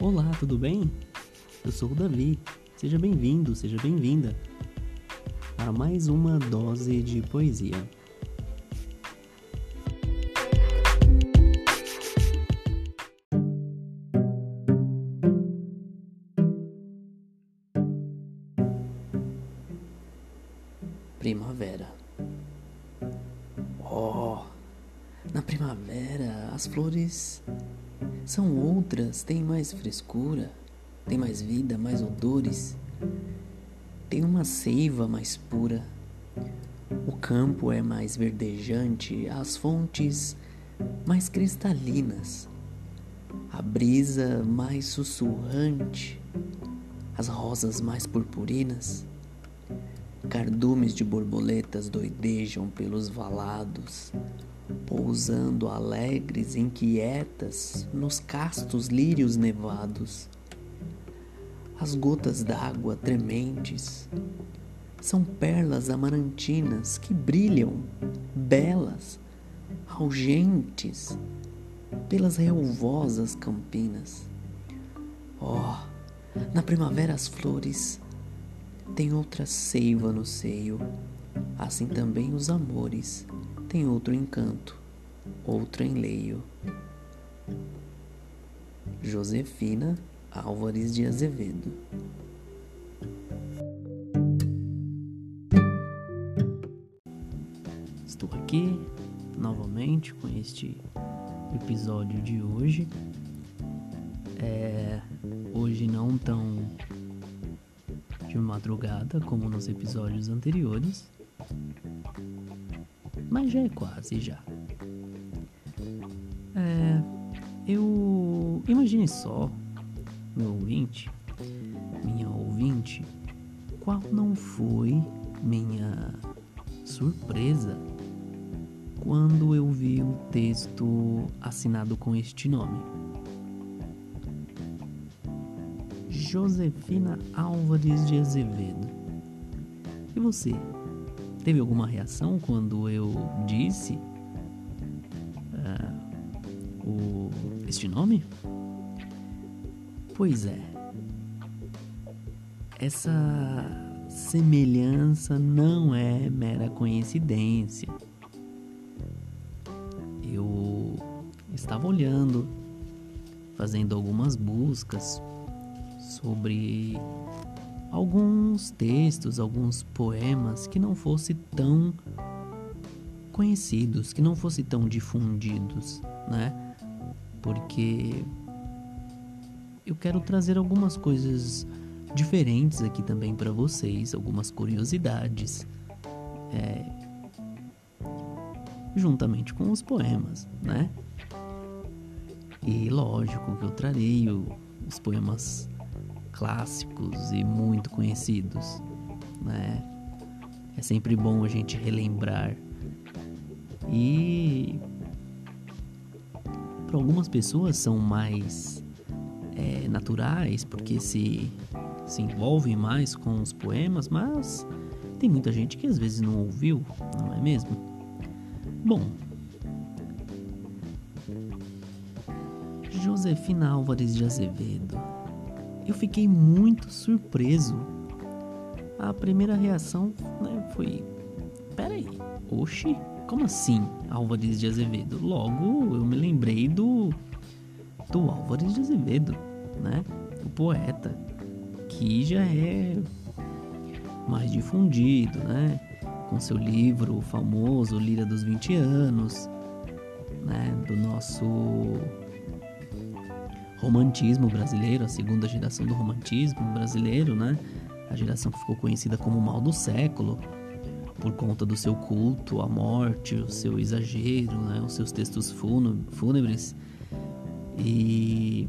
Olá, tudo bem? Eu sou o Davi. Seja bem-vindo, seja bem-vinda para mais uma dose de poesia. Primavera. Oh, na primavera as flores são outras, têm mais frescura, têm mais vida, mais odores, tem uma seiva mais pura. O campo é mais verdejante, as fontes mais cristalinas, a brisa mais sussurrante, as rosas mais purpurinas. Cardumes de borboletas doidejam pelos valados, pousando alegres inquietas nos castos lírios nevados. As gotas d'água trementes são perlas amarantinas que brilham, belas, algentes, pelas relvosas campinas. Oh, na primavera as flores têm outra seiva no seio, assim também os amores tem outro encanto, outro enleio. Josefina Álvares de Azevedo Estou aqui novamente com este episódio de hoje. É, hoje não tão de madrugada como nos episódios anteriores, mas já é quase já. É, eu imagine só, meu ouvinte, minha ouvinte, qual não foi minha surpresa quando eu vi o texto assinado com este nome. Josefina Álvares de Azevedo. E você? Teve alguma reação quando eu disse uh, o, este nome? Pois é. Essa semelhança não é mera coincidência. Eu estava olhando, fazendo algumas buscas sobre alguns textos, alguns poemas que não fossem tão conhecidos, que não fossem tão difundidos, né? Porque eu quero trazer algumas coisas diferentes aqui também para vocês, algumas curiosidades, é, juntamente com os poemas, né? E lógico que eu trarei os poemas clássicos e muito conhecidos, né? É sempre bom a gente relembrar. E para algumas pessoas são mais é, naturais porque se se envolvem mais com os poemas, mas tem muita gente que às vezes não ouviu, não é mesmo? Bom, Josefina Álvares de Azevedo eu fiquei muito surpreso. A primeira reação né, foi: peraí, oxi, como assim Álvares de Azevedo? Logo eu me lembrei do, do Álvares de Azevedo, né? O poeta, que já é mais difundido, né? Com seu livro famoso Lira dos 20 anos, né? Do nosso romantismo brasileiro, a segunda geração do romantismo brasileiro, né? A geração que ficou conhecida como mal do século, por conta do seu culto à morte, o seu exagero, né? os seus textos fúnebres e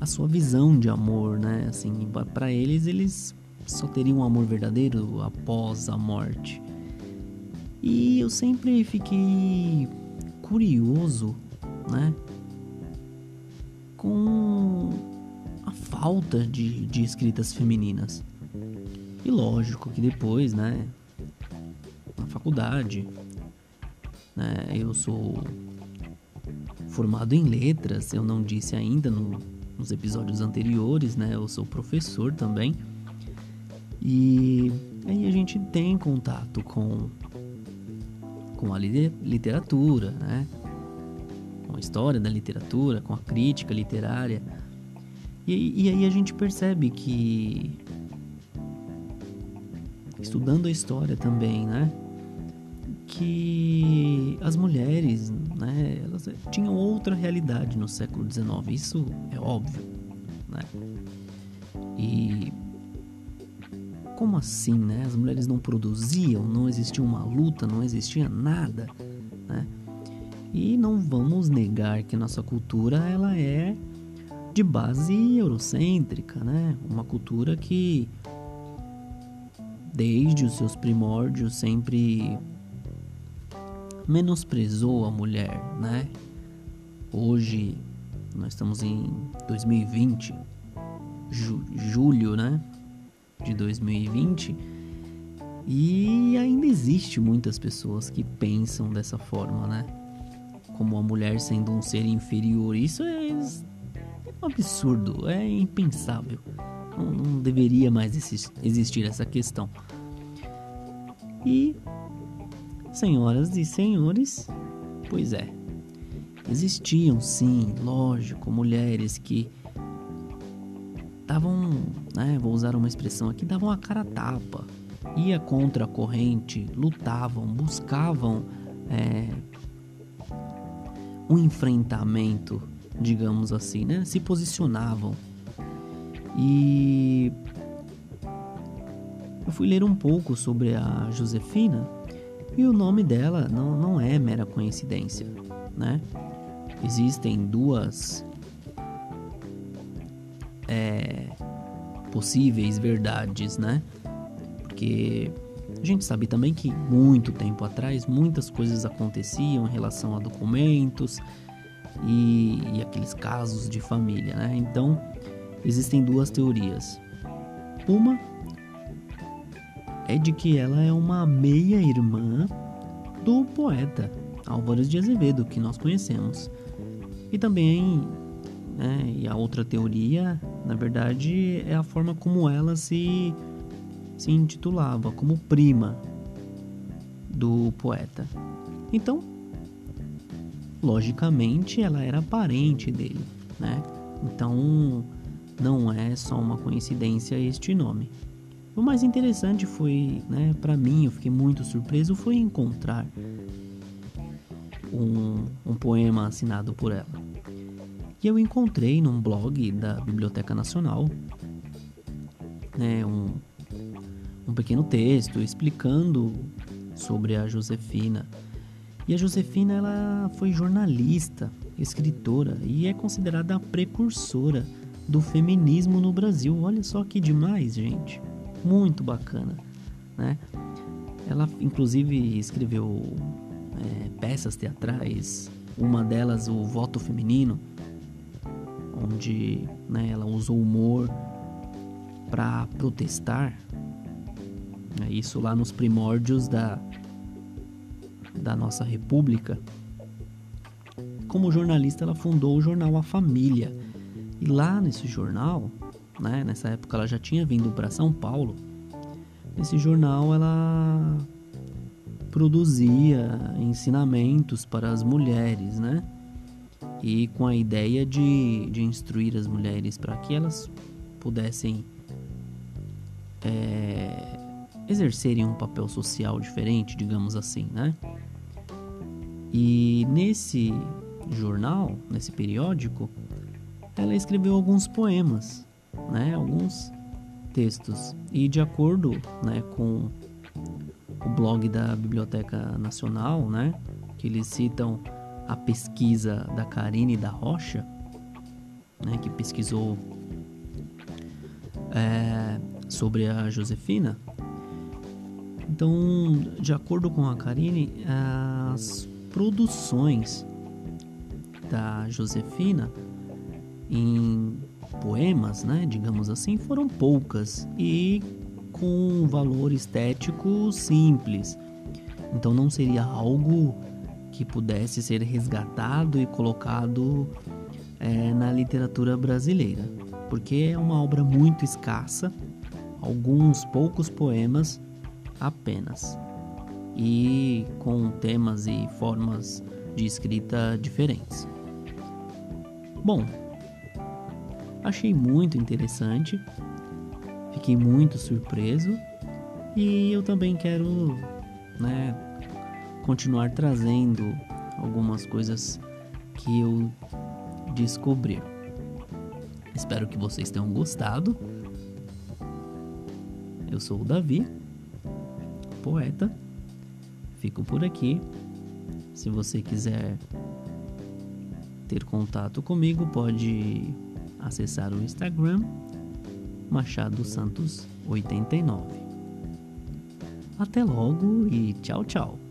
a sua visão de amor, né? Assim, para eles eles só teriam um amor verdadeiro após a morte. E eu sempre fiquei curioso, né? Com a falta de, de escritas femininas. E lógico que depois, né, na faculdade, né, eu sou formado em letras, eu não disse ainda no, nos episódios anteriores, né? Eu sou professor também. E aí a gente tem contato com com a literatura, né? Com a história da literatura, com a crítica literária. E, e aí a gente percebe que estudando a história também, né? Que as mulheres, né? Elas tinham outra realidade no século XIX. Isso é óbvio, né? E como assim, né? As mulheres não produziam, não existia uma luta, não existia nada, né? E não vamos negar que nossa cultura ela é de base eurocêntrica, né? Uma cultura que desde os seus primórdios sempre menosprezou a mulher, né? Hoje nós estamos em 2020, ju julho, né? de 2020 e ainda existe muitas pessoas que pensam dessa forma, né? Como a mulher sendo um ser inferior. Isso é, é um absurdo, é impensável. Não, não deveria mais existir essa questão. E, senhoras e senhores, pois é, existiam sim, lógico, mulheres que davam, né, vou usar uma expressão aqui, davam a cara a tapa, ia contra a corrente, lutavam, buscavam é, um enfrentamento, digamos assim, né, se posicionavam. E eu fui ler um pouco sobre a Josefina e o nome dela não, não é mera coincidência, né? Existem duas é, possíveis verdades, né? Porque a gente sabe também que muito tempo atrás muitas coisas aconteciam em relação a documentos e, e aqueles casos de família, né? Então existem duas teorias. Uma é de que ela é uma meia-irmã do poeta Álvares de Azevedo, que nós conhecemos. E também né? E a outra teoria, na verdade, é a forma como ela se, se intitulava, como prima do poeta. Então, logicamente, ela era parente dele, né? Então, não é só uma coincidência este nome. O mais interessante foi, né, para mim, eu fiquei muito surpreso, foi encontrar um, um poema assinado por ela que eu encontrei num blog da Biblioteca Nacional, né, um, um pequeno texto explicando sobre a Josefina. E a Josefina ela foi jornalista, escritora e é considerada a precursora do feminismo no Brasil. Olha só que demais, gente. Muito bacana, né? Ela inclusive escreveu é, peças teatrais, uma delas o Voto Feminino, onde né, ela usou o humor para protestar. É isso lá nos primórdios da, da nossa república. Como jornalista, ela fundou o jornal A Família. E lá nesse jornal, né, nessa época ela já tinha vindo para São Paulo. Nesse jornal ela produzia ensinamentos para as mulheres, né? e com a ideia de, de instruir as mulheres para que elas pudessem é, exercerem um papel social diferente, digamos assim, né? E nesse jornal, nesse periódico, ela escreveu alguns poemas, né? Alguns textos e de acordo, né, com o blog da Biblioteca Nacional, né, que eles citam a pesquisa da Karine da Rocha, né, que pesquisou é, sobre a Josefina. Então, de acordo com a Karine, as produções da Josefina em poemas, né, digamos assim, foram poucas e com valor estético simples. Então não seria algo que pudesse ser resgatado e colocado é, na literatura brasileira, porque é uma obra muito escassa, alguns poucos poemas apenas, e com temas e formas de escrita diferentes. Bom, achei muito interessante, fiquei muito surpreso e eu também quero, né, continuar trazendo algumas coisas que eu descobri. Espero que vocês tenham gostado. Eu sou o Davi, poeta. Fico por aqui. Se você quiser ter contato comigo, pode acessar o Instagram Machado Santos 89. Até logo e tchau, tchau.